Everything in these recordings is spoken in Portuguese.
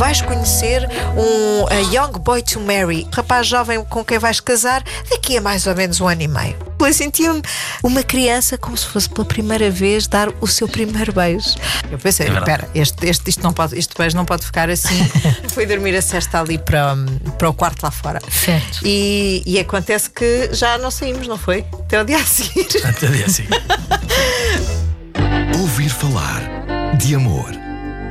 vais conhecer um a young boy to marry, rapaz jovem com quem vais casar daqui a mais ou menos um ano e meio. Eu sentia-me uma criança como se fosse pela primeira vez dar o seu primeiro beijo. Eu pensei, É espera, este, este, isto não pode, este beijo não pode ficar assim. Fui dormir a cesta ali para, para o quarto lá fora. Certo. E, e acontece que já não saímos, não foi? Até o dia a seguir. Até o dia assim. Ouvir falar de amor.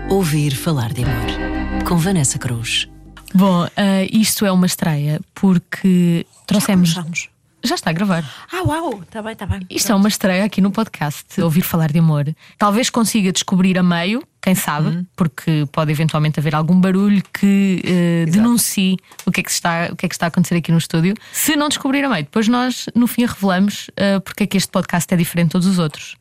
Ouvir falar de amor. Com Vanessa Cruz. Bom, ah, isto é uma estreia porque trouxemos. começamos. Já está a gravar. Ah, uau, está bem, está bem. Isto é uma estreia aqui no podcast, ouvir falar de amor. Talvez consiga descobrir a meio, quem sabe, Uhum. porque pode eventualmente haver algum barulho que eh, denuncie o que, é que está, o que é que está a acontecer aqui no estúdio. Se não descobrir a meio, depois nós no fim revelamos eh, porque é que este podcast é diferente de todos os outros.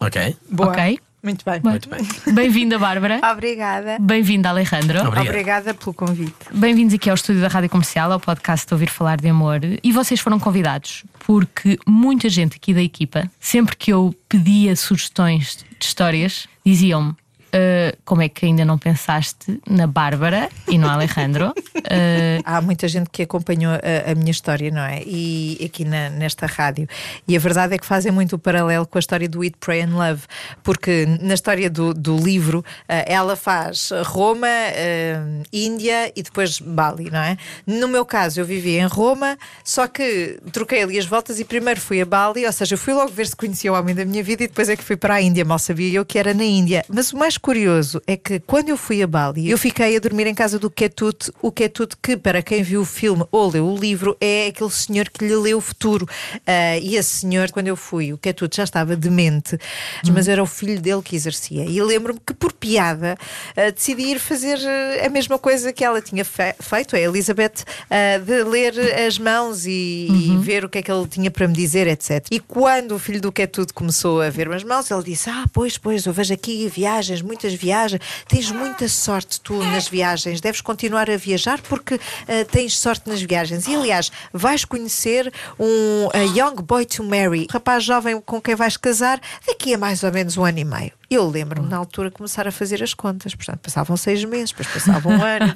Ok. Boa. Ok? Muito bem. Muito bem. Bem-vinda, Bárbara. Obrigada. Bem-vinda, Alejandro. Obrigado. Obrigada pelo convite. Bem-vindos aqui ao estúdio da Rádio Comercial, ao podcast de Ouvir Falar de Amor. E vocês foram convidados porque muita gente aqui da equipa, sempre que eu pedia sugestões de histórias, diziam-me. "Ah, como é que ainda não pensaste na Bárbara e no Alejandro? Ah, Há muita gente que acompanhou a, a minha história, não é? E aqui na- nesta rádio. E a verdade é que fazem muito o paralelo com a história do Eat, Pray and Love, porque na história do, do livro eh, ela faz Roma, Índia e depois Bali, não é? No meu caso, eu vivi em Roma, só que troquei ali as voltas e primeiro fui a Bali, ou seja, fui logo ver se conhecia o homem da minha vida e depois é que fui para a Índia. Mal sabia eu que era na Índia. Mas o mais curioso é que quando eu fui a Bali, eu fiquei a dormir em casa do Ketut, o Ketut que, para quem viu o filme ou leu o livro, é aquele senhor que lhe leu o futuro. Ah, e esse senhor, quando eu fui, o Ketut já estava demente, mas era o filho dele que exercia. E lembro-me que, por piada, ah, decidi ir fazer ah, a mesma coisa que ela tinha fe- feito, a Elizabeth, ah, de ler as mãos e, e ver o que é que ele tinha para me dizer, etc. E quando o filho do Ketut começou a ver as mãos, ele disse: Ah, pois, pois, eu vejo aqui viagens, muitas viagens, tens muita sorte tu nas viagens, deves continuar a viajar porque ah, tens sorte nas viagens. E aliás, vais conhecer um young boy to marry, rapaz jovem com quem vais casar daqui a mais ou menos um ano e meio. Eu lembro-me na altura começar a fazer as contas, portanto, passavam seis meses, depois passava um ano.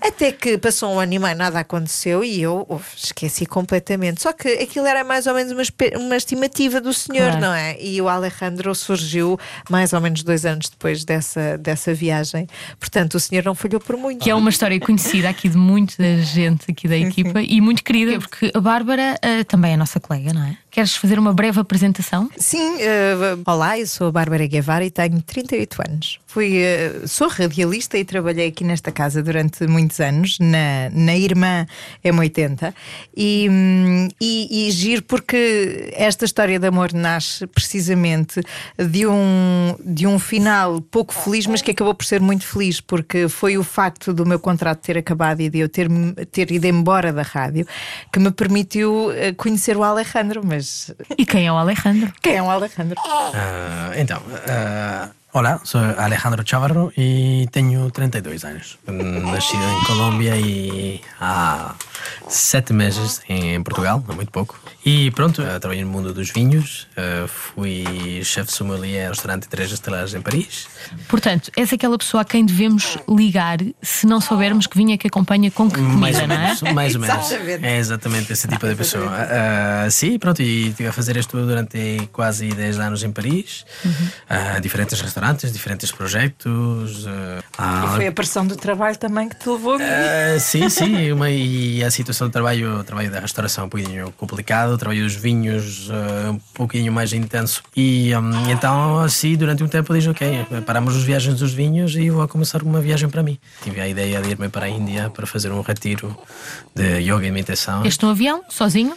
Até que passou um ano e meio, nada aconteceu e eu uf, esqueci completamente. Só que aquilo era mais ou menos uma, uma estimativa do senhor, Claro. não é? E o Alejandro surgiu mais ou menos dois anos depois dessa, dessa viagem. Portanto, o senhor não falhou por muito. que é uma história conhecida aqui de muita gente aqui da equipa e muito querida, porque a Bárbara ah, também é nossa colega, não é? Queres fazer uma breve apresentação? Sim, eh, olá, eu sou a Bárbara Guevara e tenho 38 anos. Fui, eh, sou radialista e trabalhei aqui nesta casa durante muitos anos, na, na Irmã M80. E, hum, e, e giro porque esta história de amor nasce precisamente de um, de um final pouco feliz, mas que acabou por ser muito feliz, porque foi o facto do meu contrato ter acabado e de eu ter, ter ido embora da rádio que me permitiu eh, conhecer o Alejandro, mas E quem é o Alejandro? quem é o Alejandro? Ah, então, ah, olá, sou Alejandro Chavarro e tenho 32 anos. Nascido em Colômbia e há sete meses em Portugal, há muito pouco. E pronto, ah, trabalhei no mundo dos vinhos, ah, fui chefe sommelier em restaurante de três estrelas em Paris. Portanto, és aquela pessoa a quem devemos ligar se não soubermos que vinha que acompanha com que comida, Mais ou não é? menos, mais ou menos. É exatamente esse tipo de pessoa. Ah, sim, pronto, e estive a fazer isto durante quase 10 anos em Paris. Ah, diferentes restaurantes, diferentes projetos. ah, E foi a pressão do trabalho também que te levou a mim. sim, sim, uma, e a situação de trabalho, o trabalho da restauração é um pouquinho complicado, o trabalho dos vinhos ah, um pouquinho mais intenso. E hum, então, assim, durante um tempo, disse: Ok, paramos as viagens dos vinhos e vou começar uma viagem para mim. Tive a ideia de irme para a Índia para fazer um retiro de yoga e meditação. Este no avião, sozinho?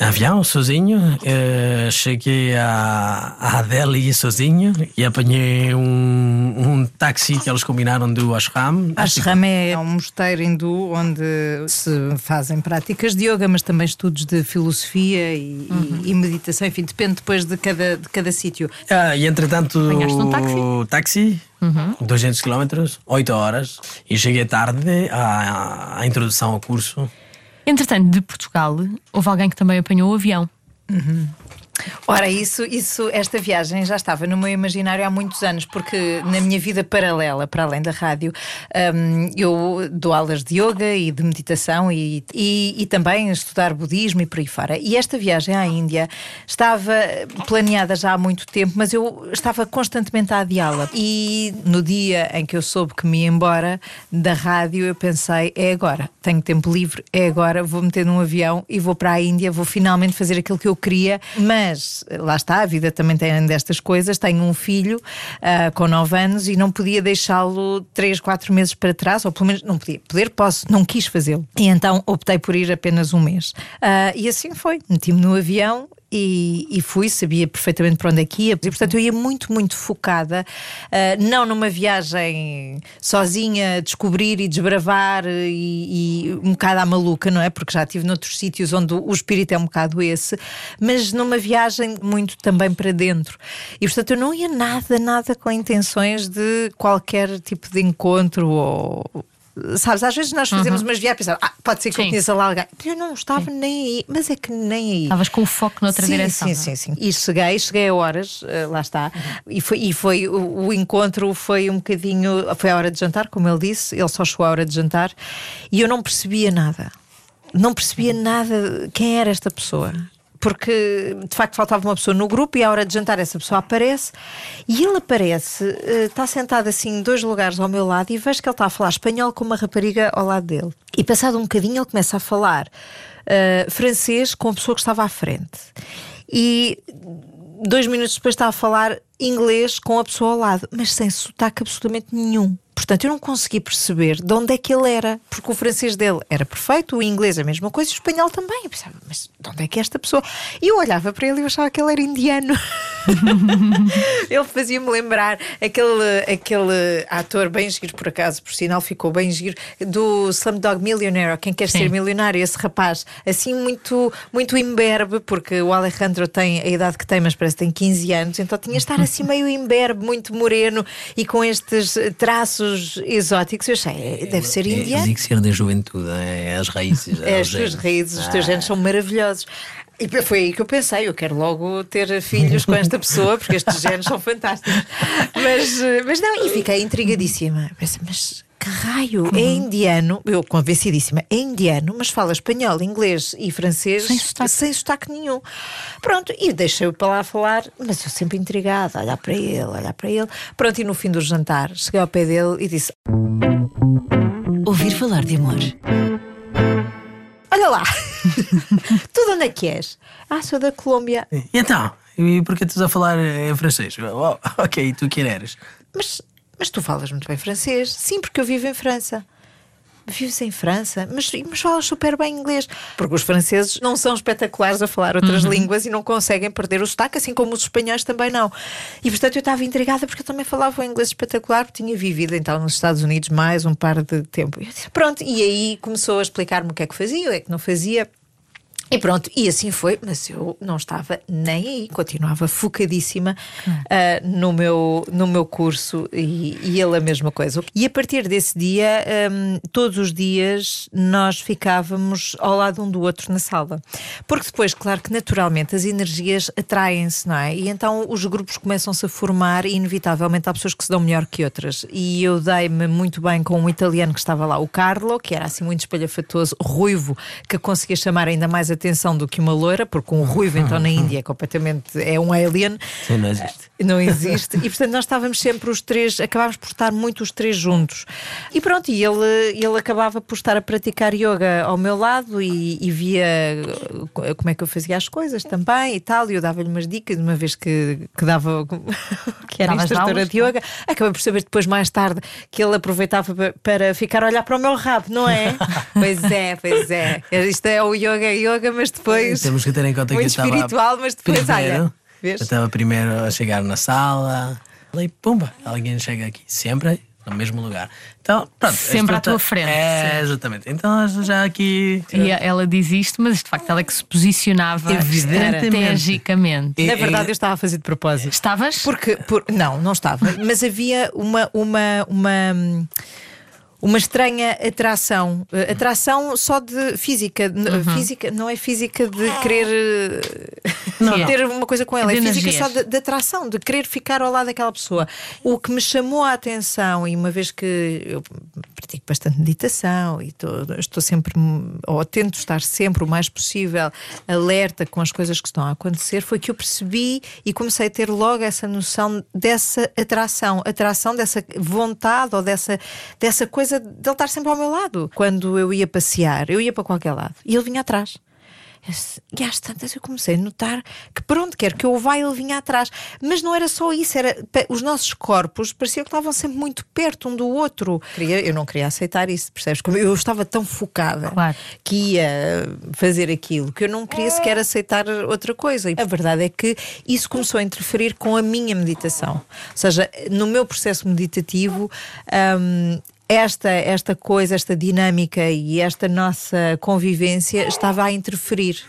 Avião, sozinho. eh, cheguei a, a Delhi sozinho e apanhei um, um táxi que eles combinaram do Ashram. Ashram é um mosteiro hindu onde se fazem práticas de yoga, mas também estudos de filosofia e, e- e meditação. Enfim, depende depois de cada, de cada sítio. Ah, e entretanto, um táxi? táxi 200 km, 8 horas, e cheguei tarde à, à introdução ao curso. Entretanto, de Portugal, houve alguém que também apanhou o avião. Ora, isso, isso, esta viagem já estava no meu imaginário há muitos anos, porque na minha vida paralela, para além da rádio, um, eu dou aulas de yoga e de meditação e, e, e, também estudar budismo e por aí fora. E esta viagem à Índia estava planeada já há muito tempo, mas eu estava constantemente a adiá-la. E no dia em que eu soube que me ia embora da rádio, eu pensei: é agora, tenho tempo livre, é agora, vou meter num avião e vou para a Índia, vou finalmente fazer aquilo que eu queria, mas mas lá está, a vida também tem destas coisas. Tenho um filho uh, com 9 anos e não podia deixá-lo 3, 4 meses para trás, ou pelo menos não podia. Poder, posso, não quis fazê-lo. E então optei por ir apenas um mês. Uh, e assim foi. Meti-me no avião e, e, fui, sabia perfeitamente para onde é que ia. E, portanto, eu ia muito, muito focada, uh, não numa viagem sozinha, descobrir e desbravar e, e, um bocado à maluca, não é? Porque já estive noutros sítios onde o espírito é um bocado esse, mas numa viagem muito também para dentro. E, portanto, eu não ia nada, nada com intenções de qualquer tipo de encontro ou sabes, às vezes nós fazemos uhum. umas viagens e pensamos, ah, pode ser que sim. eu conheça lá alguém. Eu não estava sim. nem aí, mas é que nem aí. Estavas com o foco noutra sim, direção. Sim, sim, sim. E cheguei, cheguei a horas, uh, lá está. E foi, e foi o, o, encontro foi um bocadinho, foi a hora de jantar, como ele disse, ele só chegou à hora de jantar e eu não percebia nada. Não percebia nada quem era esta pessoa porque de facto faltava uma pessoa no grupo e à hora de jantar essa pessoa aparece e ele aparece, uh, está sentado assim em dois lugares ao meu lado e vejo que ele está a falar espanhol com uma rapariga ao lado dele. E passado um bocadinho ele começa a falar uh, francês com a pessoa que estava à frente. E dois minutos depois está a falar inglês com a pessoa ao lado, mas sem sotaque absolutamente nenhum. Portanto, eu não consegui perceber de onde é que ele era, porque o francês dele era perfeito, o inglês a mesma coisa e o espanhol também. Eu pensava, mas de onde é que é esta pessoa? E eu olhava para ele e eu achava que ele era indiano. ele fazia-me lembrar aquele, aquele ator bem giro, por acaso, por sinal ficou bem giro, do Slumdog Millionaire, quem quer Sim. ser milionário, esse rapaz, assim muito, muito imberbe, porque o Alejandro tem a idade que tem, mas parece que tem 15 anos, então tinha de estar assim meio imberbe, muito moreno e com estes traços exóticos. Eu achei, deve ser indiano. É, elixir da juventude, é as raízes. É, as tuas raízes, os teus ah. genes são maravilhosos. E foi aí que eu pensei, eu quero logo ter filhos com esta pessoa, porque estes genes são fantásticos. Mas, mas não, e fiquei intrigadíssima. Pensei, mas que raio? É indiano, eu convencidíssima, é indiano, mas fala espanhol, inglês e francês sem sotaque, sem sotaque nenhum. Pronto, e deixei-o para lá falar, mas eu sempre intrigada, olhar para ele, olhar para ele. Pronto, e no fim do jantar, cheguei ao pé dele e disse: Ouvir falar de amor. Olha lá, tu de onde é que és? Ah, sou da Colômbia. E então? E porquê estás a falar em francês? Oh, ok, tu quem eres? Mas mas tu falas muito bem francês. Sim, porque eu vivo em França. Vives em França, mas, mas falas super bem inglês. Porque os franceses não são espetaculares a falar outras uhum. línguas e não conseguem perder o sotaque, assim como os espanhóis também não. E portanto eu estava intrigada porque eu também falava um inglês espetacular, porque tinha vivido então nos Estados Unidos mais um par de tempo. Pronto, e aí começou a explicar-me o que é que fazia, o que é que não fazia. E pronto, e assim foi, mas eu não estava nem aí, continuava focadíssima uh, no, meu, no meu curso e, e, ele a mesma coisa. E a partir desse dia, um, todos os dias, nós ficávamos ao lado um do outro na sala. Porque depois, claro que naturalmente as energias atraem-se, não é? E então os grupos começam-se a formar e, inevitavelmente, há pessoas que se dão melhor que outras. E eu dei-me muito bem com um italiano que estava lá, o Carlo, que era assim muito espalhafatoso, ruivo, que conseguia chamar ainda mais atenção do que uma loira, porque um ruivo então na Índia é completamente é um alien. Sim, não existe. Não existe. E portanto nós estávamos sempre os três, acabámos por estar muito os três juntos. E pronto, e ele, ele acabava por estar a praticar yoga ao meu lado e, e via como é que eu fazia as coisas também e tal. E eu dava-lhe umas dicas, uma vez que, que dava que era instrutora de yoga. Acabei por saber depois mais tarde que ele aproveitava para ficar a olhar para o meu rabo, não é? pois é, pois é. Isto é o yoga, yoga, mas depois. Temos que ter em conta muito que espiritual, mas depois, primeiro, olha. Vês? Eu estava primeiro a chegar na sala, e pumba, alguém chega aqui, sempre no mesmo lugar. Então, pronto, sempre à tua frente. É, sim. exatamente. Então, já aqui. E ela diz isto, mas de facto ela é que se posicionava estrategicamente. Na verdade, eu estava a fazer de propósito. Estavas? Porque, por, não, não estava, mas havia uma. uma, uma uma estranha atração. Uh, atração só de física. Uhum. Física não é física de querer. Não, ter uma coisa com ela. De É física energias. só de, de atração, de querer ficar ao lado daquela pessoa. O que me chamou a atenção, e uma vez que eu pratico bastante meditação e tô- estou sempre, ou tento estar sempre o mais possível alerta com as coisas que estão a acontecer, foi que eu percebi e comecei a ter logo essa noção dessa atração, atração dessa vontade ou dessa, dessa coisa de ele estar sempre ao meu lado. Quando eu ia passear, eu ia para qualquer lado e ele vinha atrás. E às tantas eu comecei a notar que por onde quer que eu vá ele vinha atrás. Mas não era só isso, era os nossos corpos pareciam que estavam sempre muito perto um do outro. Eu não queria aceitar isso, percebes? Eu estava tão focada Claro. que ia fazer aquilo que eu não queria sequer aceitar outra coisa. E a verdade é que isso começou a interferir com a minha meditação. Ou seja, no meu processo meditativo. hum, esta, esta coisa, esta dinâmica e esta nossa convivência estava a interferir.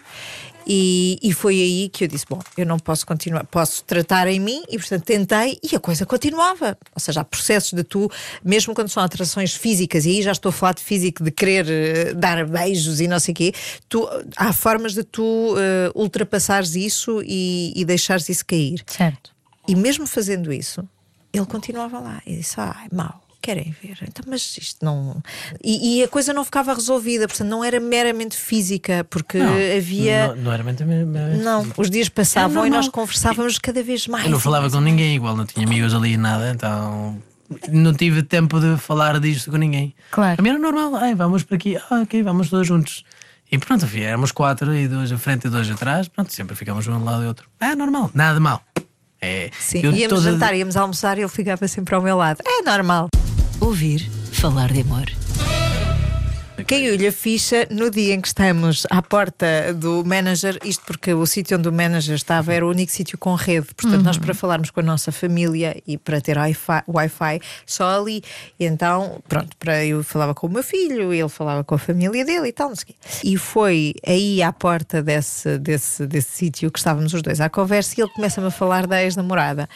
E, e foi aí que eu disse: Bom, eu não posso continuar, posso tratar em mim, e portanto tentei, e a coisa continuava. Ou seja, há processos de tu, mesmo quando são atrações físicas, e aí já estou a falar de físico, de querer eh, dar beijos e não sei o quê, tu, há formas de tu eh, ultrapassares isso e, e deixares isso cair. Certo. E mesmo fazendo isso, ele continuava lá. E disse: Ai, mau. Querem ver? Então, mas isto não. E, e a coisa não ficava resolvida, portanto, não era meramente física, porque havia. Não, não era mente mesmo. Não, os dias passavam e nós conversávamos cada vez mais. Eu não falava com ninguém, igual não tinha amigos ali e nada, então não tive tempo de falar disto com ninguém. Claro. Para mim era normal, Ai, vamos para aqui, ah, ok, vamos todos juntos. E pronto, éramos quatro e dois à frente e dois atrás, pronto, sempre ficámos um lado e outro. Ah, normal, nada de mal. É, Sim, íamos toda- jantar, íamos almoçar e ele ficava sempre ao meu lado. É normal. Ouvir falar de amor. Caiu-lhe a ficha no dia em que estamos à porta do manager, isto porque o sítio onde o manager estava era o único sítio com rede. Portanto, nós para falarmos com a nossa família e para ter Wi-Fi, só ali. E então, pronto, para eu falava com o meu filho, ele falava com a família dele e tal, não sei quê. E foi aí à porta desse, desse, desse sítio que estávamos os dois à conversa e ele começa-me a falar da ex-namorada.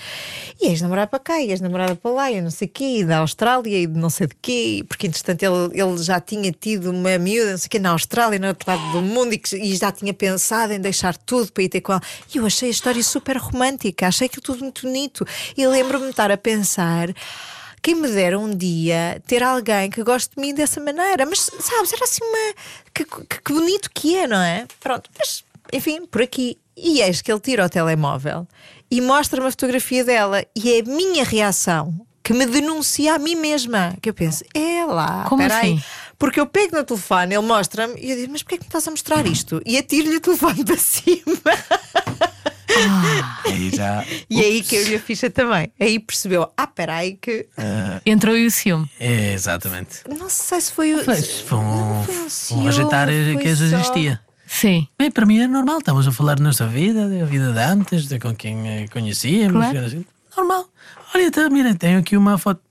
E a ex-namorada para cá, e a ex-namorada para lá, e não sei o quê, e da Austrália, e de não sei de quê, porque entretanto ele, ele já tinha tido uma miúda, não sei o quê, na Austrália, no outro lado do mundo, e, que, e já tinha pensado em deixar tudo para ir ter com ela. E eu achei a história super romântica, achei aquilo tudo muito bonito. E lembro-me de estar a pensar. Quem me dera um dia ter alguém que goste de mim dessa maneira, mas sabes, era assim uma. Que, que- que bonito que é, não é? Pronto, mas enfim, por aqui. E eis que ele tira o telemóvel e mostra uma fotografia dela, e é a minha reação que me denuncia a mim mesma. Que eu penso, é lá, Como peraí. assim? Porque eu pego no telefone, ele mostra-me e eu digo, mas porquê é que me estás a mostrar isto? E atiro-lhe o telefone para cima. Aí já. E aí caiu-lhe a ficha também. Aí percebeu, ah, peraí, que. Entrou aí o ciúme. É, exatamente. Não sei se foi o. Pois, foi um, foi um um ciúme, rejeitar foi que isso só- existia. Sim. Bem, para mim é normal, estamos a falar da nossa vida, da vida de antes, de com quem eh, conhecíamos. Claro. Normal. Olha, então, mira, tenho aqui uma foto.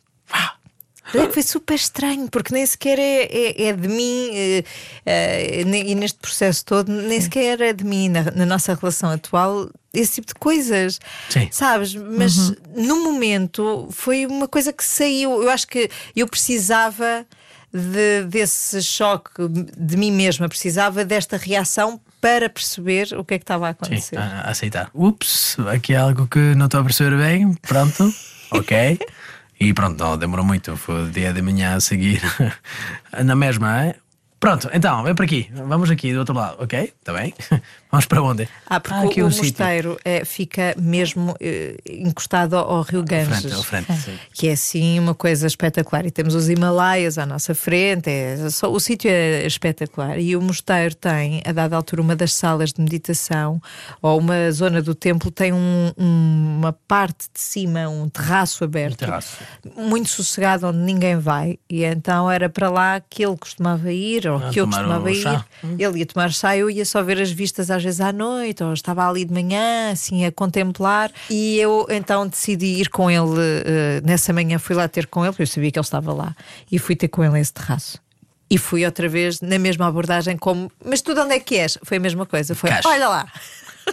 É que foi super estranho, porque nem sequer é, é, é de mim, eh, eh, e neste processo todo, nem sequer é de mim, na, na nossa relação atual, esse tipo de coisas. Sim. Sabes? Mas no momento foi uma coisa que saiu. Eu acho que eu precisava de- desse choque de mim mesma, precisava desta reação para perceber o que é que estava a sim, acontecer. a, a aceitar. Ups, aqui é algo que não estou a perceber bem. Pronto, ok. E pronto, não demorou muito. Foi o dia de manhã a seguir na mesma, é? Pronto, então, vem para aqui. Vamos aqui do outro lado, ok? Está bem? Vamos para onde? Ah, porque aqui o, um o mosteiro eh, fica mesmo eh, encostado ao, Rio Ganges. frente, ao frente. Que é assim uma coisa espetacular. E temos os Himalaias à nossa frente, é, só, o sítio é espetacular. E o mosteiro tem, a dada altura, uma das salas de meditação, ou uma zona do templo, tem um- um- uma parte de cima, um terraço aberto, terraço. muito sossegado, onde ninguém vai. E então era para lá que ele costumava ir, ou Ah, que eu costumava ir. chá. Ele ia tomar chá, eu ia só ver as vistas às vezes à noite, ou estava ali de manhã, assim, a contemplar. E eu então decidi ir com ele. eh, nessa manhã fui lá ter com ele, porque eu sabia que ele estava lá. E fui ter com ele a esse terraço. E fui outra vez na mesma abordagem, como. Mas tu de onde é que és? Foi a mesma coisa. Foi, olha lá,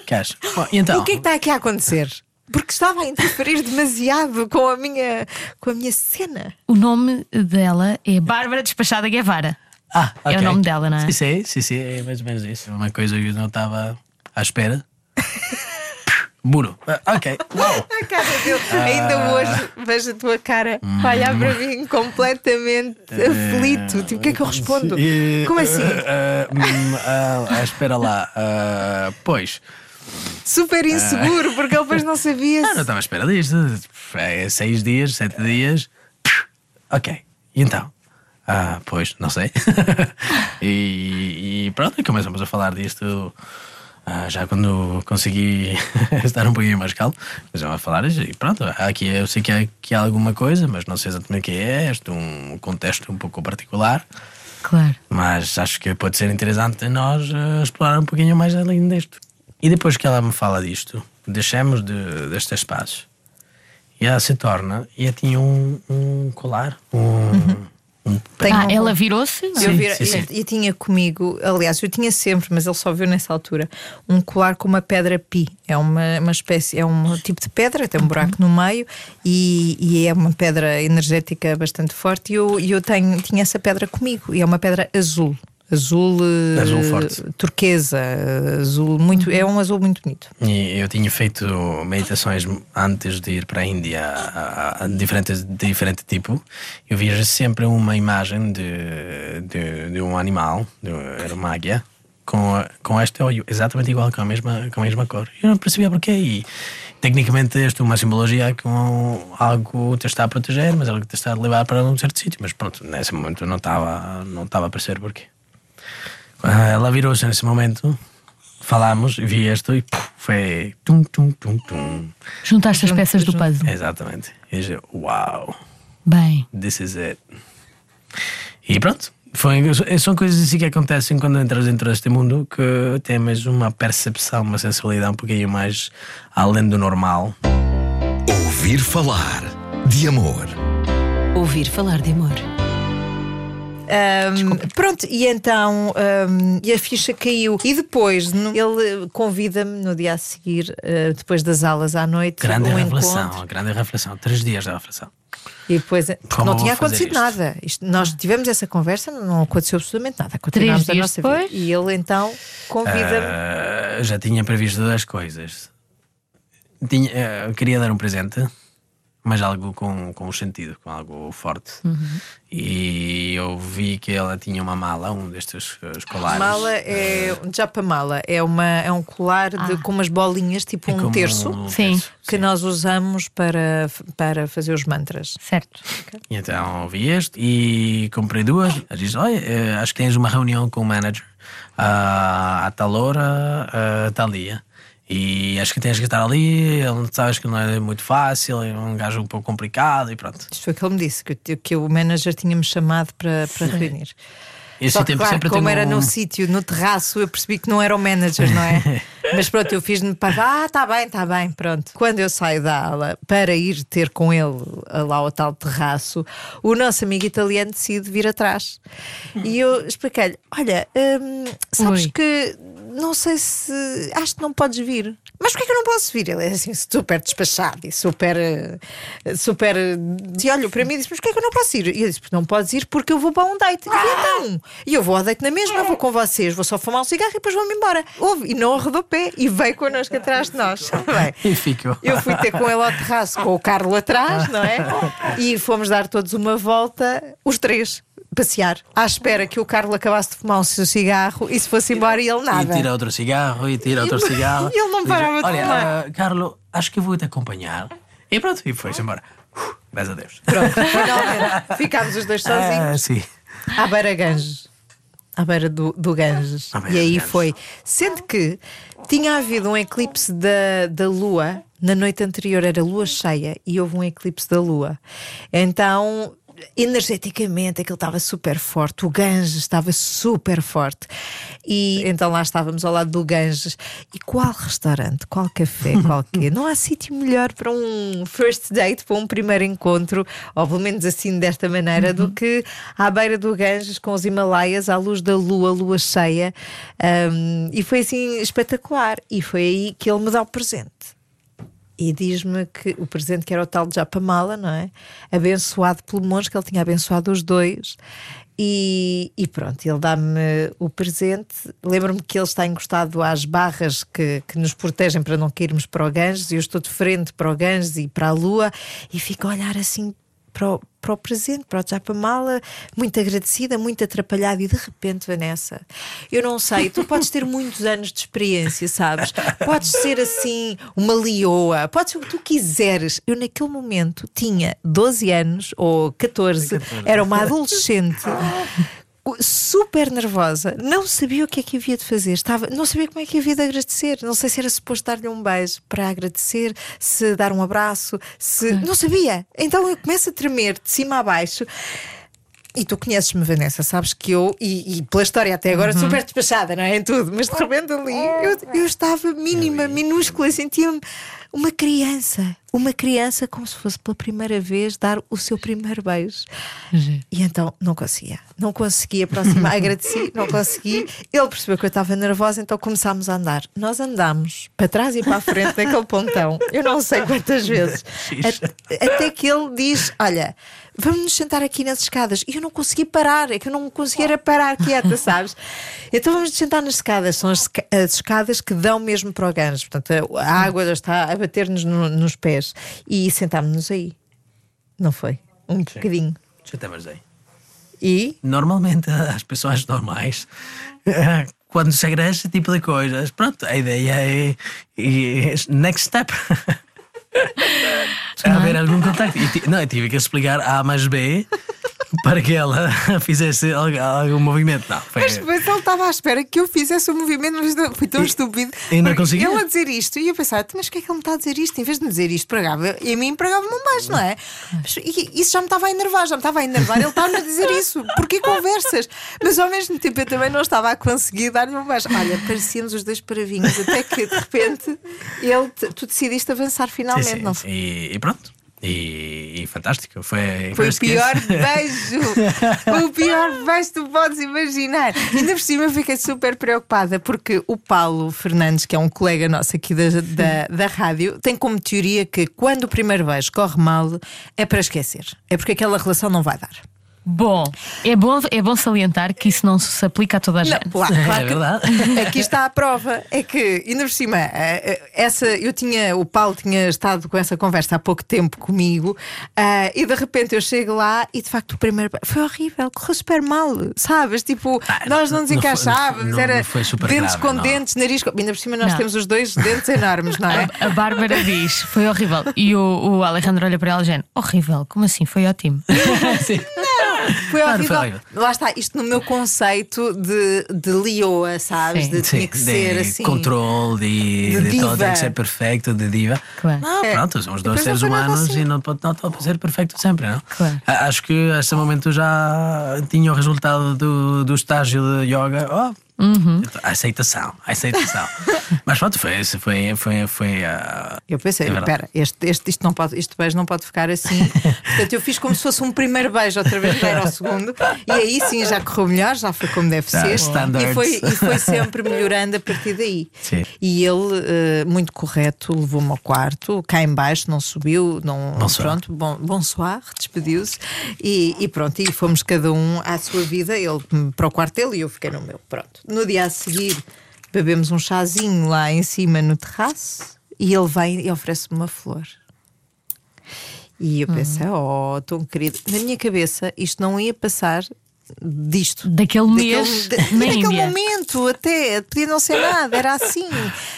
Queres? Bom, então? o que é que está aqui a acontecer? Porque estava a interferir demasiado com a minha, com a minha cena. O nome dela é Bárbara Despachada Guevara. Ah, É o nome dela, não é? Sim, sim, sim, sim, é mais ou menos isso. É uma coisa que eu não estava à espera. Buro. Ah, ok. Uau. A cara dele, ainda hoje vejo a tua cara a olhar para mim completamente aflito. Tipo, o que é que eu respondo? Como assim? ah, ah, hum, ah, ah, espera lá. Ah, pois. Super inseguro, porque ele depois não sabia. Ah, não se- estava à espera disto. É seis dias, sete dias. Ok. E então? Ah, pois, não sei. e, e pronto, começamos a falar disto. ah, já quando consegui estar um pouquinho mais calmo, começamos a falar e pronto, aqui eu sei que há, que há alguma coisa, mas não sei exatamente o que é, este é um contexto um pouco particular, Claro. mas acho que pode ser interessante nós ah, explorar um pouquinho mais além disto. E depois que ela me fala disto, deixamos de, deste espaço e ela se torna, e ela tinha um, um colar, um, um Tem ah, um- ela virou-se? Eu, Sim, vira- sim, sim. eu- eu tinha comigo, aliás, eu tinha sempre, mas ele só viu nessa altura, um colar com uma pedra pi. É uma, uma espécie, é um tipo de pedra, tem um buraco no meio e, e é uma pedra energética bastante forte. E eu, eu tenho, tinha essa pedra comigo, e é uma pedra azul. Azul, eh, Azul forte. turquesa, azul muito, é um azul muito bonito. E eu tinha feito meditações antes de ir para a Índia a, a diferentes, de diferente tipo. Eu via sempre uma imagem de, de, de um animal, de, era uma águia, com, com este olho exatamente igual, com a mesma, com a mesma cor. Eu não percebia porquê. E tecnicamente isto é uma simbologia com algo te está a proteger, mas algo que te está a levar para um certo sítio. Mas pronto, nesse momento não estava não estava a perceber porquê. Ah, Ela virou-se nesse momento, falámos, vi isto e puf, foi tum, tum, tum, tum. Juntaste as peças do puzzle. Exatamente. E eu, uau, Bem, this is it. E pronto. Foi, são coisas assim que acontecem quando entras dentro deste mundo que temos uma percepção, uma sensibilidade um pouquinho mais além do normal. Ouvir falar de amor. Ouvir falar de amor. Ahm, pronto, e então ahm, e a ficha caiu. E depois no- ele convida-me no dia a seguir, ah, depois das aulas à noite, Grande um reflexão, encontro. grande reflexão. Três dias de reflexão. E depois, Como não tinha acontecido isto? nada. Isto- nós tivemos essa conversa, não aconteceu absolutamente nada. Continuámos a dias nossa depois? vida. E ele então convida-me. Ah, já tinha previsto duas coisas. Tinha, ah, queria dar um presente, mas algo com, com sentido, com algo forte. E eu vi que ela tinha uma mala, um destes ah, escolares. Mala é um japamala, é, uma, é um colar de, com umas bolinhas, tipo É um terço, um Sim. terço, que nós usamos para, para fazer os mantras. certo. E então vi este e comprei duas. Ela disse: Olha, eh, acho que tens uma reunião com o manager ah, a tal hora, a tal dia. E acho que tens que estar ali. Ele sabes que não é muito fácil, é um gajo um pouco complicado e pronto. Isto foi o que ele me disse, que, que o manager tinha-me chamado para, para reunir. Esse Só que, tempo claro, sempre como era um- no sítio, no terraço, eu percebi que não era o manager, não é? Mas pronto, eu fiz-me para. Ah, tá bem, tá bem, pronto. Quando eu saio da aula para ir ter com ele lá ao tal terraço, o nosso amigo italiano decide vir atrás. E eu expliquei-lhe: Olha, hum, sabes Ui. que não sei se. Acho que não podes vir. Mas porquê que eu não posso vir? Ele é assim super despachado e super. eh, super. eh, E olha para mim e disse: Mas porquê que eu não posso ir? E eu disse: Porque não podes ir porque eu vou para um date. E eu, então? E eu vou ao date na mesma, vou com vocês, vou só fumar um cigarro e depois vou-me embora. Houve, e não arredou pé e veio connosco atrás de nós. Bem, E ficou. eu fui ter com ele ao terraço com o Carlo atrás, não é? E fomos dar todos uma volta, os três, passear, à espera que o Carlo acabasse de fumar o seu cigarro e se fosse embora e ele E nada. tira outro cigarro, e tira outro E- cigarro. e ele não parava de Olha, fumar." ah, Carlo, acho que vou te acompanhar. E pronto, e foi-se embora. Uh, Graças a Deus. Pronto, finalmente ficámos os dois Ah, sozinhos sim. à beira Ganges. À beira do, do Ganges. Beira E aí Ganges. foi. Sendo que tinha havido um eclipse da, da Lua na noite anterior, era lua cheia e houve um eclipse da Lua. Então. Energeticamente aquilo estava super forte, o Ganges estava super forte. E então lá estávamos ao lado do Ganges. E qual restaurante, qual café, qual quê? Não há sítio melhor para um first date, para um primeiro encontro, ou pelo menos assim desta maneira, do que à beira do Ganges com os Himalaias, à luz da lua, lua cheia. Um, e foi assim espetacular. E foi aí que ele me dá o presente. E diz-me que o presente que era o tal de Japamala, não é? Abençoado pelo monge, que ele tinha abençoado os dois. E, e pronto, ele dá-me o presente. Lembro-me que ele está encostado às barras que, que nos protegem para não cairmos para o Ganges, e eu estou de frente para o Ganges e para a Lua, e fico a olhar assim para o, para o presente, para o Japamala, muito agradecida, muito atrapalhada, e de repente, Vanessa, eu não sei, tu podes ter muitos anos de experiência, sabes? Podes ser assim, uma leoa, podes ser o que tu quiseres. Eu, naquele momento, tinha 12 anos ou 14, era uma adolescente super nervosa, não sabia o que é que havia de fazer, estava, não sabia como é que havia de agradecer, não sei se era suposto dar-lhe um beijo para agradecer, se dar um abraço, se não sabia. Então eu começo a tremer de cima a baixo. E tu conheces-me, Vanessa, sabes que eu, e, e pela história até agora, super despachada, não é? Em tudo, mas de repente ali eu, eu estava mínima, minúscula, sentia-me uma criança, uma criança como se fosse pela primeira vez dar o seu primeiro beijo. E então não conseguia, não conseguia aproximar, agradeci, não consegui. Ele percebeu que eu estava nervosa, então começámos a andar. Nós andámos para trás e para a frente daquele pontão, eu não sei quantas vezes, At- até que ele diz: Olha, vamos nos sentar aqui nas escadas. E eu não consegui parar, é que eu não conseguia parar quieta, sabes? Então vamos nos sentar nas escadas, são as, esca- as escadas que dão mesmo para o gancho, portanto a, água já está a bater-nos no- nos pés. E sentámos-nos aí, não foi? Um bocadinho. Já te avisei. E Normalmente, as pessoas normais, quando se agradece esse tipo de coisas, pronto, a ideia é, é next step. haver algum contacto. E não, eu tive que explicar A mais B para que ela fizesse algu- algum movimento. Não, foi. Mas, mas ele estava à espera que eu fizesse o movimento, mas não- foi tão E- estúpido. e não Porque conseguia? Ele a dizer isto, e eu pensava, mas porquê é que ele me está a dizer isto? Em vez de me dizer isto, pregava, e a mim pregava-me um beijo, não é? Mas, e isso já me estava a enervar, já me estava a enervar. Ele estava-me a dizer isso, porquê conversas? Mas ao mesmo tempo eu também não estava a conseguir dar-lhe um beijo. Olha, parecíamos os dois paravinhos, até que de repente ele, tu decidiste avançar Sim, finalmente, sim, não foi? E, e pronto. E, e fantástico. Foi, Foi o pior beijo. o pior beijo que tu podes imaginar. Ainda por cima eu fiquei super preocupada porque o Paulo Fernandes, que é um colega nosso aqui da, da, da rádio, tem como teoria que quando o primeiro beijo corre mal é para esquecer. É porque aquela relação não vai dar. Bom, é bom, é bom salientar que isso não se aplica a toda a Não, gente. claro, É claro que- verdade. Aqui está a prova. É que, ainda por cima, eh, eh, essa, eu tinha, o Paulo tinha estado com essa conversa há pouco tempo comigo ah, e de repente eu chego lá e de facto o primeiro foi horrível, correu super mal, sabes? Tipo, Ah, nós não nos não foi- encaixávamos, não- era não foi super dentes grave, com não. dentes, nariz com. Ainda por cima nós Não. temos os dois dentes enormes, não é? A Bárbara diz, foi horrível. E o, o Alejandro olha para ela e diz, horrível, como assim? Foi ótimo. Sim. Foi horrível. foi. Lá está, isto no meu conceito de, de Leoa, sabes? Sim. De tinha que de ser assim. controle, de, De de, todo, diva. tem que ser perfeito, de diva. Claro. Não, É. pronto, somos dois seres humanos assim. e não pode, não pode ser perfeito sempre, não? Claro. Acho que a esse momento já tinha o resultado do, do estágio de yoga. Oh, Uhum. a aceitação, a aceitação. Mas pronto, foi, foi, foi, foi a. Eu pensei, É espera, este, este, isto não pode, este beijo não pode ficar assim. Portanto, eu fiz como se fosse um primeiro beijo, outra vez já era o segundo, e aí sim já correu melhor, já foi como deve ser. standards. E foi, e foi sempre melhorando a partir daí. Sim. E ele, eh, muito correto, levou-me ao quarto, cá embaixo, não subiu, não. Bonsoir. Pronto, bom, bonsoir, despediu-se, e, e pronto, e fomos cada um à sua vida, ele para o quarto dele e eu fiquei no meu. Pronto. No dia a seguir, bebemos um chazinho lá em cima no terraço e ele vem e oferece-me uma flor. E eu pensei, oh, tão querido. Na minha cabeça, isto não ia passar disto. Daquele mês de- na naquele Índia. momento, até podia não ser nada, era assim.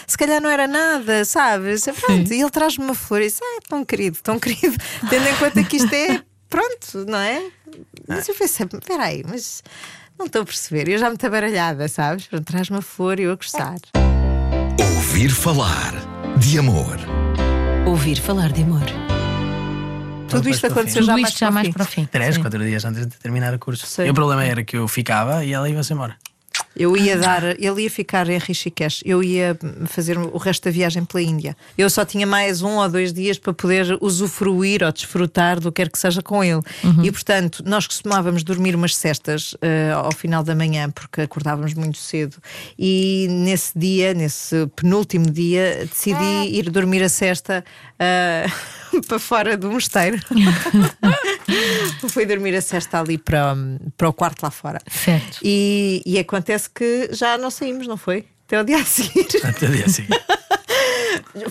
Se calhar não era nada, sabes? Pronto, e ele traz-me uma flor e disse: Ah, tão querido, tão querido, tendo em conta que isto é pronto, não é? Mas eu pensei: espera aí, mas não estou a perceber. Eu já me estou baralhada, sabes? Pronto, traz-me a flor e eu a gostar. Ouvir falar de amor. Ouvir falar de amor. Tudo isto aconteceu já mais isto já para o mais fim. para o fim. Três, Sim. quatro dias antes de terminar o curso. Sei. E o problema era que eu ficava e ela ia-se embora. Eu ia dar, ele ia ficar em Rishikesh, eu ia fazer o resto da viagem pela Índia. Eu só tinha mais um ou dois dias para poder usufruir ou desfrutar do que quer que seja com ele. E portanto, nós costumávamos dormir umas cestas eh, ao final da manhã, porque acordávamos muito cedo. E nesse dia, nesse penúltimo dia, decidi ir dormir a cesta eh, para fora do mosteiro. Fui dormir a cesta ali para, para o quarto lá fora. Certo. E, e acontece que já não saímos, não foi? Até o dia a seguir. Até o dia seguinte.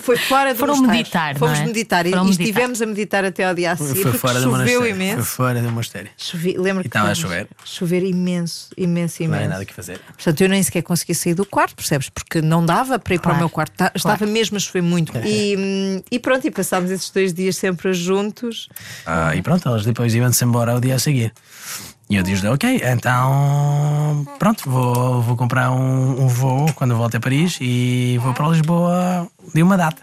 Foi fora do Foram mosteiro. meditar, não Fomos é? meditar e- Foram e meditar. estivemos a meditar até ao dia a seguir. Foi fora do choveu monastério. Foi imenso. fora do monastério. Chovi, lembro E que estava a chover. Chover imenso, imenso, Não imenso. havia nada que fazer. Portanto, eu nem sequer conseguia sair do quarto, percebes? Porque não dava para ir para o Claro, meu quarto. Ta- Estava mesmo a chover muito. E, hum, e pronto, e passámos esses dois dias sempre juntos. Ah, e pronto, elas depois iam-se embora ao dia a seguir. E eu disse, ok, então pronto, vou, vou comprar um, um voo quando volto a Paris e vou para Lisboa de uma data.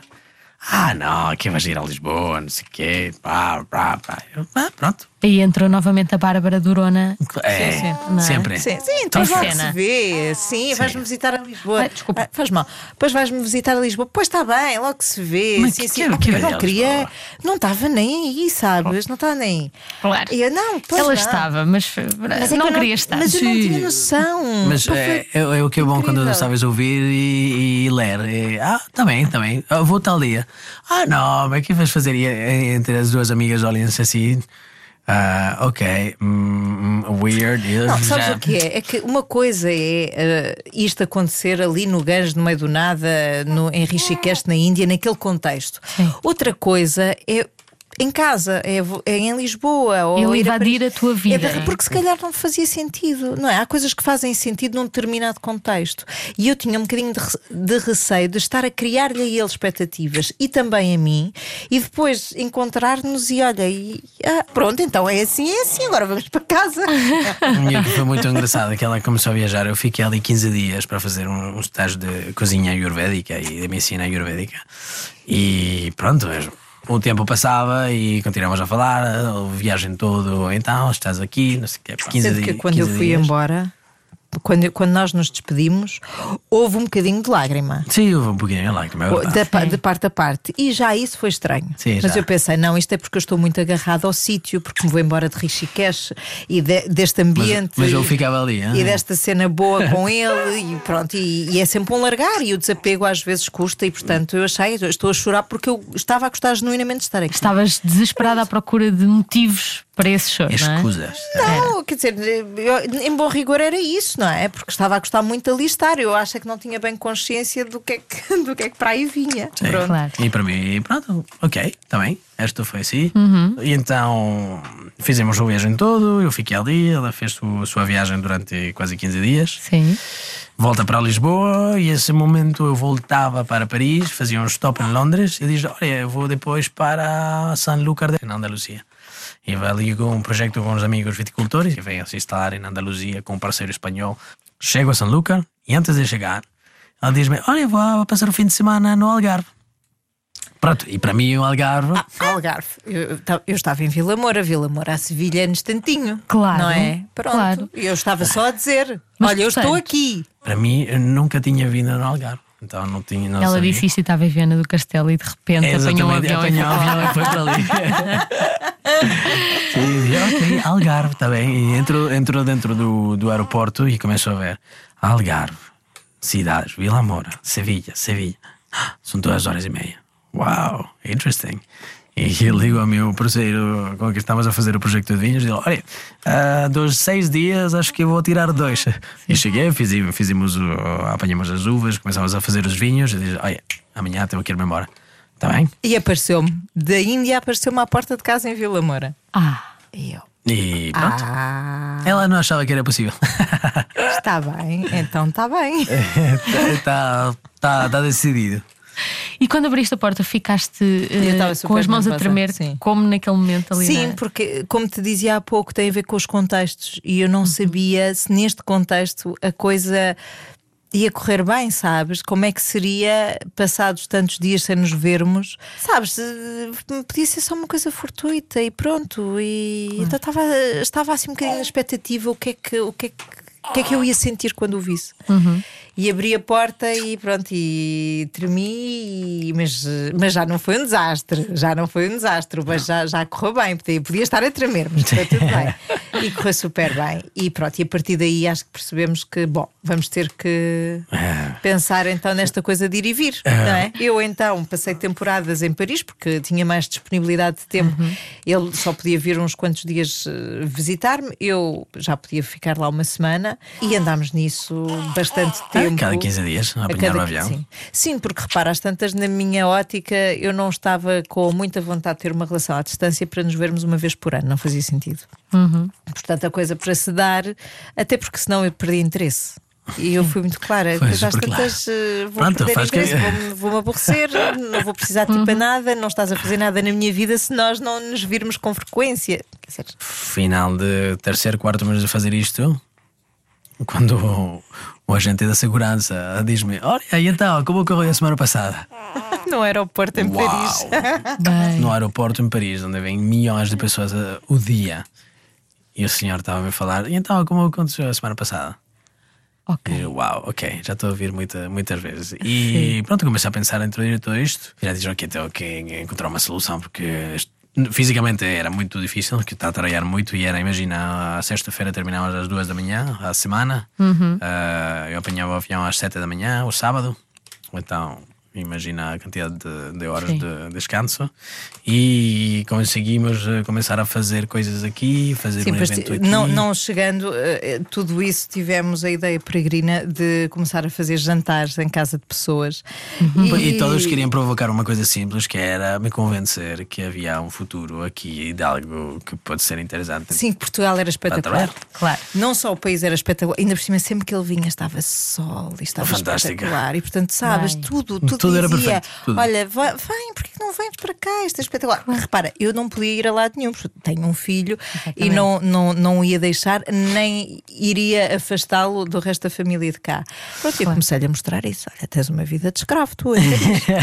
Ah, não, que vais ir a Lisboa, não sei o quê, pá, pá, pá. Eu, ah, pronto. Aí entrou novamente a Bárbara Durona. É, sim. Não é? sempre. Sim, sim, então logo se vê. Sim, vais-me visitar a Lisboa. Ai, desculpa. Ah, faz mal. Depois vais-me visitar a Lisboa. Pois está bem, logo se vê. Mas sim, que- sim. que- Ah, que eu não a queria. Lisboa? Não estava nem aí, sabes? Não estava nem aí. Claro. E eu, não, pois Ela não. estava, mas, Mas é que não queria estar. Mas eu não Sim. tinha noção. Mas é, é, é o que é bom quando incrível. sabes ouvir e, e ler. É, ah, bem. Ah, vou tal dia. Ah, não, mas o que vais fazer? E, entre as duas amigas olhem-se assim. Ah, ok, hum, weird. Não, sabes já- o que é? É que uma coisa é eh, isto acontecer ali no Ganges, no meio do nada, no, em Rishikesh, na Índia, naquele contexto. Outra coisa é. Em casa, é, é em Lisboa. Ou a invadir Paris. a tua vida. É porque se calhar não fazia sentido, não é? Há coisas que fazem sentido num determinado contexto. E eu tinha um bocadinho de, de receio de estar a criar-lhe a ele expectativas e também a mim, e depois encontrar-nos e olha, e, ah, pronto, então é assim, é assim, agora vamos para casa. Que foi muito engraçado é que ela começou a viajar. Eu fiquei ali 15 dias para fazer um, um estágio de cozinha ayurvédica e de medicina ayurvédica. E pronto, o tempo passava e continuávamos a falar, a viagem todo. Então, estás aqui, não sei o quê. 15 Sendo que dias. quando eu 15 fui dias. embora, quando, quando nós nos despedimos, houve um bocadinho de lágrima. Sim, houve um pouquinho lá, que é. Da, de parte a parte. E já isso foi estranho. Sim, Mas já. eu pensei, não, isto é porque eu estou muito agarrado ao sítio, porque me vou embora de Rishikesh e de- deste ambiente. mas eu e- ficava ali, E hein? desta cena boa com ele, e pronto, e, e é sempre um largar, e o desapego às vezes custa, e portanto eu achei, eu estou a chorar porque eu estava a gostar genuinamente de estar aqui. Estavas desesperada à procura de motivos para esse choro, não é? Escusas. Não, quer dizer, eu- em bom rigor era isso, não é? Porque estava a gostar muito de ali estar. Eu acho é que não tinha bem consciência do que é que, do que, é que para aí vinha. Sim. Pronto. Claro. E para mim, pronto, ok, está bem. Esta foi assim. Uhum. E então fizemos a viagem todo. Eu fiquei ali. Ela fez a sua viagem durante quase 15 dias. Sim. Volta para Lisboa. E esse momento eu voltava para Paris, fazia um stop em Londres. E disse: Olha, eu vou depois para Sanlúcar, de- na Andaluzia. E vai ali com um projeto com os amigos viticultores. E vem se instalar em Andaluzia com um parceiro espanhol. Chego a Sanlúcar. E antes de chegar, ela diz-me: Olha, vou passar o fim de semana no Algarve. Pronto, e para mim o Algarve. Algarve. Eu, eu ta- eu estava em Vila Moura, Vila Moura, a Sevilha é instantinho. Claro, Não é? Pronto. claro. Eu estava só a dizer: Mas, Olha, eu estou aqui. Para mim, eu nunca tinha vindo no Algarve. Então não tinha. Não Ela sabia. disse isto e estava em Viana do Castelo e de repente apanhou um avião apanhou e um avião e foi para ali. Disse, ok, Algarve, está bem. E entrou, entrou dentro do, do aeroporto e começou a ver Algarve, cidades, Vila Moura, Sevilha, Sevilha. São duas horas e meia. Uau, interesting. E eu ligo ao meu parceiro com que estamos a fazer o projeto de vinhos e digo: Olha, ah, dos seis dias acho que eu vou tirar dois. E cheguei, fizemos, fizemos apanhamos as uvas, começámos a fazer os vinhos e disse: Olha, amanhã tenho que ir-me embora. Está bem? E apareceu-me, da Índia apareceu-me à porta de casa em Vila Moura. Ah, E eu. E pronto. Ah, Ela não achava que era possível. está bem, então está bem. Está tá, tá decidido. E quando abriste a porta ficaste estava com as mãos a tremer, sim. como naquele momento ali. Sim, não é? porque, como te dizia há pouco, tem a ver com os contextos. E eu não sabia se neste contexto a coisa ia correr bem, sabes? Como é que seria, passados tantos dias sem nos vermos, sabes? eh, Podia ser só uma coisa fortuita e pronto. E então estava, estava assim um bocadinho na expectativa: o que é que. O que é que o que é que eu ia sentir quando o visse. E abri a porta e pronto, e tremi, e- mas, mas já não foi um desastre, já não foi um desastre, mas já, já correu bem, podia, podia estar a tremer, mas foi tudo bem. E correu super bem. E pronto, e a partir daí acho que percebemos que, bom, vamos ter que pensar então nesta coisa de ir e vir, não é? Eu então passei temporadas em Paris porque tinha mais disponibilidade de tempo. Ele só podia vir uns quantos dias eh, visitar-me, eu já podia ficar lá uma semana e andámos nisso bastante tempo. Cada 15 dias, a A apanhar cada- o avião. Sim. Sim, porque repara, às tantas, na minha ótica, eu não estava com muita vontade de ter uma relação à distância para nos vermos uma vez por ano, não fazia sentido. Portanto, a coisa para se dar, até porque senão eu perdi interesse. E eu fui muito clara, depois às tantas eh, vou Pronto, perder faz que- interesse, vou-me vou-me aborrecer, não vou precisar de ti para nada, não estás a fazer nada na minha vida se nós não nos virmos com frequência. Quer dizer, Final de terceiro, quarto mês de fazer isto, quando o, agente da segurança diz-me: Olha, e então, como correu a semana passada? no aeroporto em Uau. Paris. Bem, No aeroporto em Paris, onde vêm milhões de pessoas o dia. E o senhor estava a falar: E então, como aconteceu a semana passada? ok. E eu, uau, ok, já estou a ouvir muita, muitas vezes. E pronto, comecei a pensar em introduzir tudo isto. E já disse, ok, tenho que encontrar uma solução, porque isto- fisicamente era muito difícil, eu estava a trabalhar muito e era, imagina, a sexta-feira terminávamos às duas da manhã, a semana. Ah, eu apanhava o avião às sete da manhã, o sábado. Então, imagina a quantidade de, de horas Sim. de descanso. E conseguimos eh, começar a fazer coisas aqui, fazer Sim, um evento aqui. não, não chegando, eh, tudo isso tivemos a ideia peregrina de começar a fazer jantares em casa de pessoas. E todos queriam provocar uma coisa simples que era me convencer que havia um futuro aqui de algo que pode ser interessante. Sim, Portugal era espetacular. Claro. Não só o país era espetacular, ainda por cima, sempre que ele vinha estava sol e estava Fantástico. espetacular. E portanto, sabes, Bem. tudo, tudo, Tudo era dizia: perfeito, tudo. Olha, vai- vem, porque que não vens para cá? Isto é espetacular. Repara, eu não podia ir a lado nenhum, porque tenho um filho e não, não, não ia deixar, nem iria afastá-lo do resto da família de cá. Pronto, eu comecei-lhe a mostrar isso. Olha, tens uma vida de escravo, tu,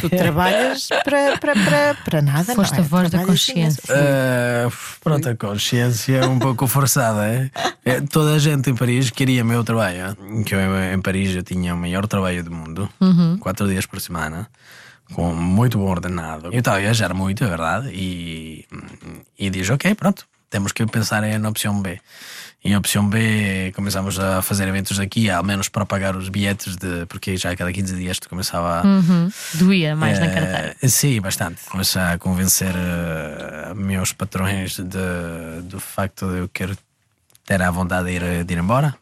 tu trabalhas para, para, para, para nada. Foste não é? a voz da consciência. Ah, pronto, a consciência é um pouco forçada. É? É, toda a gente em Paris queria meu trabalho. Que eu, em Paris eu tinha o maior trabalho do mundo, quatro dias por semana, com muito bom ordenado. Eu estava a viajar muito, é verdade, e, e diz: Ok, pronto, temos que pensar em- na opção B. E em opção B começamos a fazer eventos aqui, ao menos para pagar os bilhetes, de, porque já a cada 15 dias tu começava a. Uhum. Doía mais na Eh, carteira. Sim, bastante. Comecei a convencer eh, meus patrões de, do facto de eu quero ter a vontade de ir, de ir embora.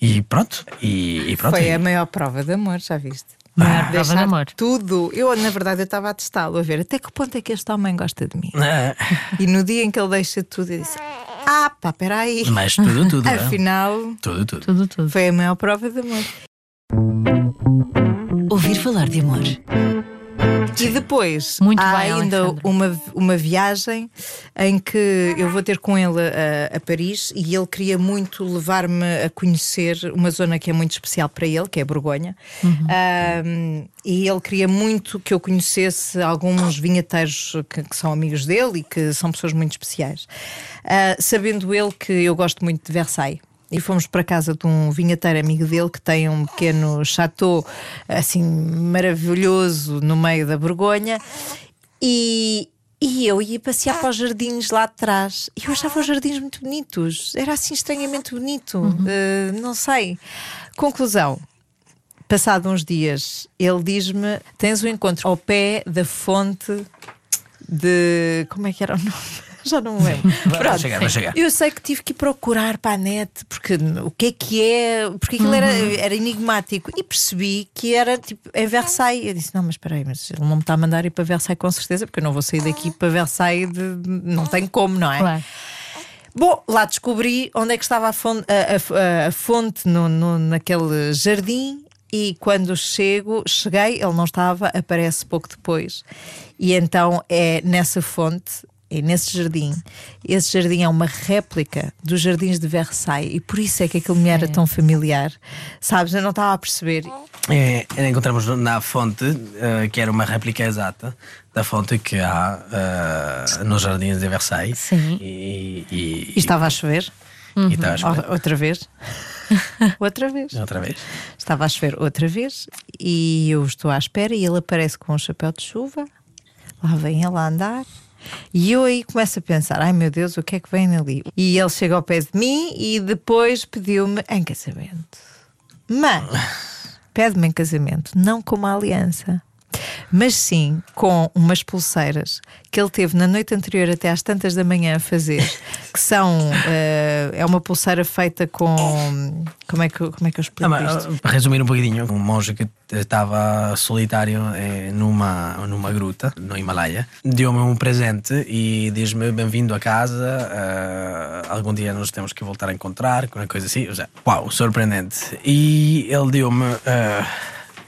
E pronto. E, e pronto. Foi E- a maior prova de amor, já viste? Prova de Deixar amor. Tudo. Eu, na verdade, eu estava a testá-lo, a ver até que ponto é que este homem gosta de mim. Eh, E no dia em que ele deixa tudo, eu disse: Ah, pá, peraí. mas tudo, tudo. é. Afinal, Tudo, tudo. Tudo, tudo. foi a maior prova de amor. Ouvir falar de amor. E depois Muito há bem, ainda Alexandra. uma, uma viagem em que eu vou ter com ele a, a Paris e ele queria muito levar-me a conhecer uma zona que é muito especial para ele, que é a Borgonha. Ahm, e ele queria muito que eu conhecesse alguns vinheteiros que, que são amigos dele e que são pessoas muito especiais. Ah, sabendo ele que eu gosto muito de Versailles. E fomos para casa de um vinheteiro amigo dele que tem um pequeno chateau assim maravilhoso no meio da Borgonha. E, e eu ia passear para os jardins lá atrás. E eu achava os jardins muito bonitos. Era assim estranhamente bonito. Eh, não sei. Conclusão. Passado uns dias, ele diz-me: tens um encontro ao pé da fonte de. Como é que era o nome? Já não me lembro. Vai chegar, vai chegar. Eu sei que tive que ir procurar para a net, porque o que é que é, porque aquilo era, era enigmático. E percebi que era tipo em Versailles. Eu disse: Não, mas espera aí, mas ele não me está a mandar ir para Versailles com certeza, porque eu não vou sair daqui para Versailles, de- não tem como, não é? Claro. Bom, lá descobri onde é que estava a fonte, a, a- a fonte no, no- naquele jardim. E quando chego, cheguei, ele não estava, aparece pouco depois. E então é nessa fonte, é nesse jardim. Esse jardim é uma réplica dos jardins de Versailles. E por isso é que aquilo me era tão familiar. Sabes, eu não estava a perceber. É, encontramos na fonte, eh, que era uma réplica exata da fonte que há eh, nos jardins de Versailles. Sim. E, e, E estava a chover, e estava a chover. outra vez. outra vez. Outra vez. Estava a chover outra vez e eu estou à espera e ele aparece com um chapéu de chuva. Lá vem ele a andar. E eu aí começo a pensar: ai meu Deus, o que é que vem ali? E ele chega ao pé de mim e depois pediu-me em casamento. Mas pede-me em casamento, não com uma aliança, mas sim com umas pulseiras que ele teve na noite anterior até às tantas da manhã a fazer, que são eh, é uma pulseira feita com como é que como é que eu explico Ah, isto? para resumir um bocadinho, um monge que estava solitário eh, numa, numa gruta no Himalaia deu-me um presente e diz-me bem-vindo a casa, eh, algum dia nos temos que voltar a encontrar, qualquer coisa assim. Ou seja, uau, surpreendente. E ele deu-me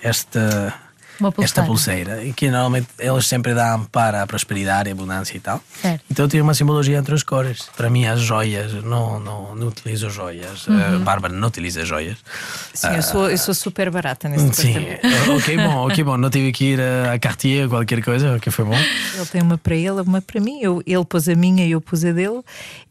esta, Uma pulseira. esta pulseira, e que normalmente eles sempre dão para a prosperidade, a abundância e tal. Certo. Então tem uma simbologia entre as cores. Para mim, as joias, não, não, não utilizo joias. Uhum. A Bárbara não utiliza joias. Sim, eu sou, eu sou super barata nesse Ah. Sim, departamento. ok, bom, ok, bom. Não tive que ir a Cartier ou qualquer coisa, que foi bom. Ele tem uma para ele, uma para mim. Eu, ele pôs a minha e eu pus a dele.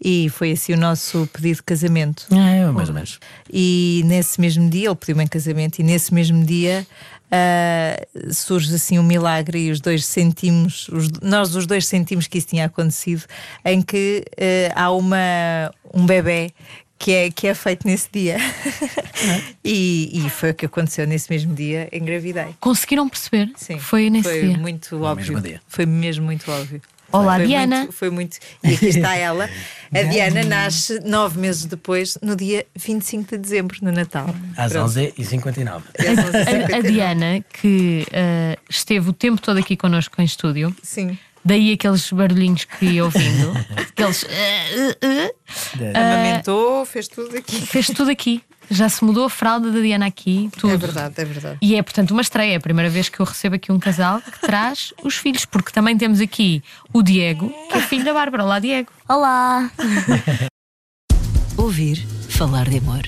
E foi assim o nosso pedido de casamento. É, mais ou menos. E nesse mesmo dia, ele pediu-me em casamento, e nesse mesmo dia ah, surge assim um milagre e os dois sentimos, os- nós os dois sentimos que isso tinha acontecido, em que ah, há uma, um bebê. Que é, que é feito nesse dia. e, e foi o que aconteceu nesse mesmo dia. Engravidei. Conseguiram perceber? Sim. Foi nesse foi dia. muito óbvio. mesmo dia. Foi mesmo muito óbvio. Olá, foi Diana. Muito, foi muito. E aqui está ela. A Diana nasce nove meses depois, no dia 25 de dezembro, no Natal. Às Pronto. 11h59. A, a Diana, que eh, esteve o tempo todo aqui connosco em estúdio, Sim. daí aqueles barulhinhos que ia ouvindo, aqueles. eh, eh, Amamentou, fez tudo aqui. fez tudo aqui. Já se mudou a fralda da Diana aqui, tudo. É verdade, é verdade. E é, portanto, uma estreia. É a primeira vez que eu recebo aqui um casal que traz os filhos, porque também temos aqui o Diego, que é filho da Bárbara. Olá, Diego. Olá! Ouvir falar de amor.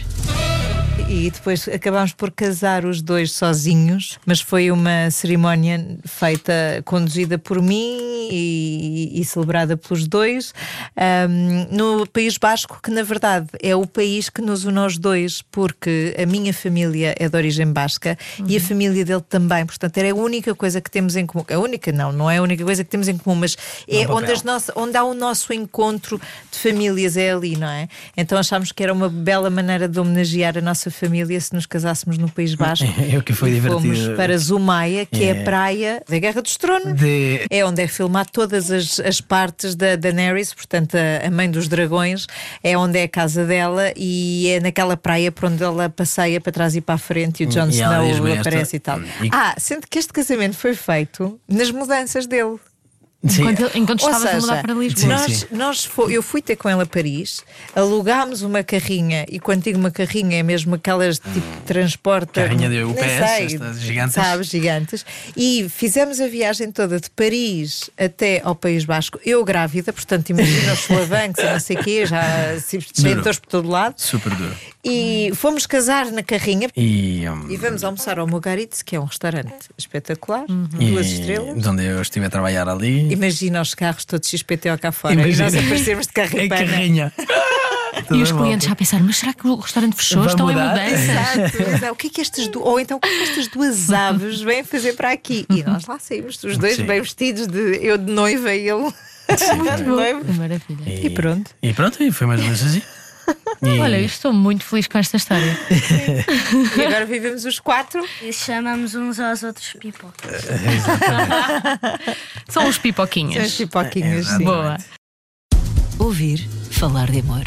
E depois acabámos por casar os dois sozinhos, mas foi uma cerimónia feita, conduzida por mim e, e celebrada pelos dois, ahm, no País Basco, que na verdade é o país que nos une aos dois, porque a minha família é de origem basca e a família dele também, portanto era a única coisa que temos em comum. A única não, não é a única coisa que temos em comum, mas é onde, as nossa, onde há o nosso encontro de famílias, é ali, não é? Então achámos que era uma bela maneira de homenagear a nossa família se nos casássemos no País Basco. É o que foi divertido. Fomos para Zumaia, que é, É. a praia da Guerra dos Tronos. De- É onde é filmado todas as, as partes da Daenerys, portanto, a, a mãe dos dragões, é onde é a casa dela e é naquela praia por onde ela passeia para trás e para a frente e o Jon Snow diz-me esta- aparece e tal. e- Ah, sendo que este casamento foi feito nas mudanças dele. Sim. Enquanto, enquanto Ou estavas a mudar para Lisboa. Nós, sim. nós fo- eu fui ter com ele a Paris, alugámos uma carrinha, e quando digo uma carrinha é mesmo aquelas tipo de transporte. Carrinha de UPS, sei, estas gigantes. Sabes, gigantes. E fizemos a viagem toda de Paris até ao País Basco, eu grávida, portanto, imagina os solavancos e não sei o quê, já se sentores por todo lado. Super duro. E fomos casar na carrinha. E, um, E vamos almoçar ao Mogaritz, que é um restaurante espetacular, e duas estrelas. Onde eu estive a trabalhar ali. Imagina os carros todos XPTO cá fora Imagina. e nós aparecemos de carro Em e pana. carrinha. E os clientes já pensaram, mas será que o restaurante fechou? Vai Estão em mudança? Exato, exato. O que é que estas du... Ou então o que é que estas duas aves vêm fazer para aqui? E nós lá saímos, os dois Sim. bem vestidos, de eu de noiva e ele de noiva. Que Maravilha. E pronto. E pronto, e foi mais ou menos assim. E- Olha, eu estou muito feliz com esta história. E agora vivemos os quatro. E chamamos uns aos outros pipoca. São os São pipoquinhas. as pipoquinhas. É, sim. Boa. Ouvir falar de amor.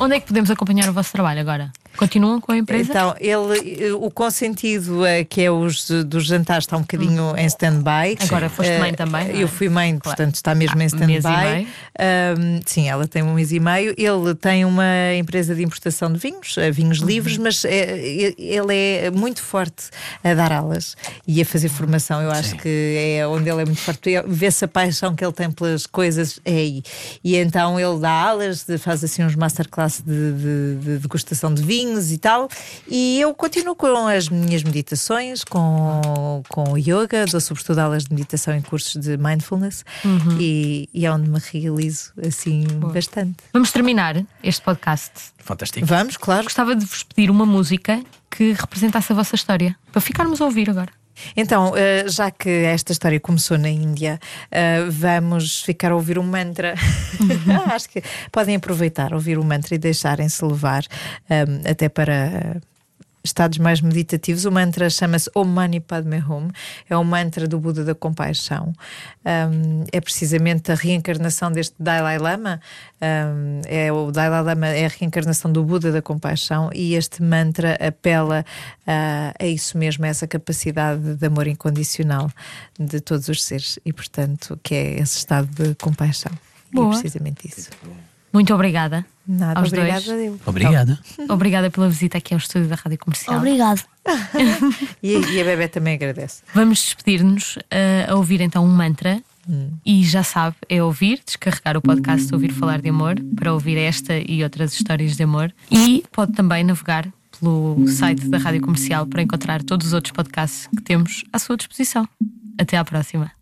Onde é que podemos acompanhar o vosso trabalho agora? Continuam com a empresa? Então, ele, eh, o consentido, eh, que é os eh, dos jantares, está um bocadinho em stand-by. Agora foste Eh, mãe também, não é? Eu fui mãe, portanto está mesmo em Ah, mês e stand-by. Ahm, sim, ela tem um mês e meio. Ele tem uma empresa de importação de vinhos, eh, vinhos Uhum. livres, mas eh, ele é muito forte a dar aulas e a fazer formação. Eu acho que é onde ele é muito forte. É- Vê-se a paixão que ele tem pelas coisas, é aí. E então ele dá aulas, faz assim uns masterclass de, de, de degustação de vinhos e tal. E eu continuo com as minhas meditações, com, com yoga, dou sobretudo aulas de meditação em cursos de mindfulness Uhum. e, e é onde me realizo assim bastante. Vamos terminar este podcast. Fantástico. Vamos, claro. Gostava de vos pedir uma música que representasse a vossa história, para ficarmos a ouvir agora. Então, eh, já que esta história começou na Índia, eh, vamos ficar a ouvir um mantra. Ah, Acho que podem aproveitar, ouvir o mantra e deixarem-se levar eh, até para. Estados mais meditativos, o mantra chama-se Om Mani Padme Hum, é o mantra do Buda da Compaixão. Um, é precisamente a reencarnação deste Dalai Lama. Um, é o Dalai Lama é a reencarnação do Buda da Compaixão e este mantra apela a, a isso mesmo, a essa capacidade de amor incondicional de todos os seres e, portanto, que é esse estado de compaixão. E é precisamente isso. Muito obrigada. Nada, Aos obrigada dois. a Deus. Obrigado. Obrigada pela visita aqui ao estúdio da Rádio Comercial. Obrigado. E, e a bebê também agradece. Vamos despedir-nos eh, a ouvir então um mantra. E já sabe, é ouvir, descarregar o podcast Ouvir Falar de Amor para ouvir esta e outras histórias de amor. E pode também navegar pelo site da Rádio Comercial para encontrar todos os outros podcasts que temos à sua disposição. Até à próxima.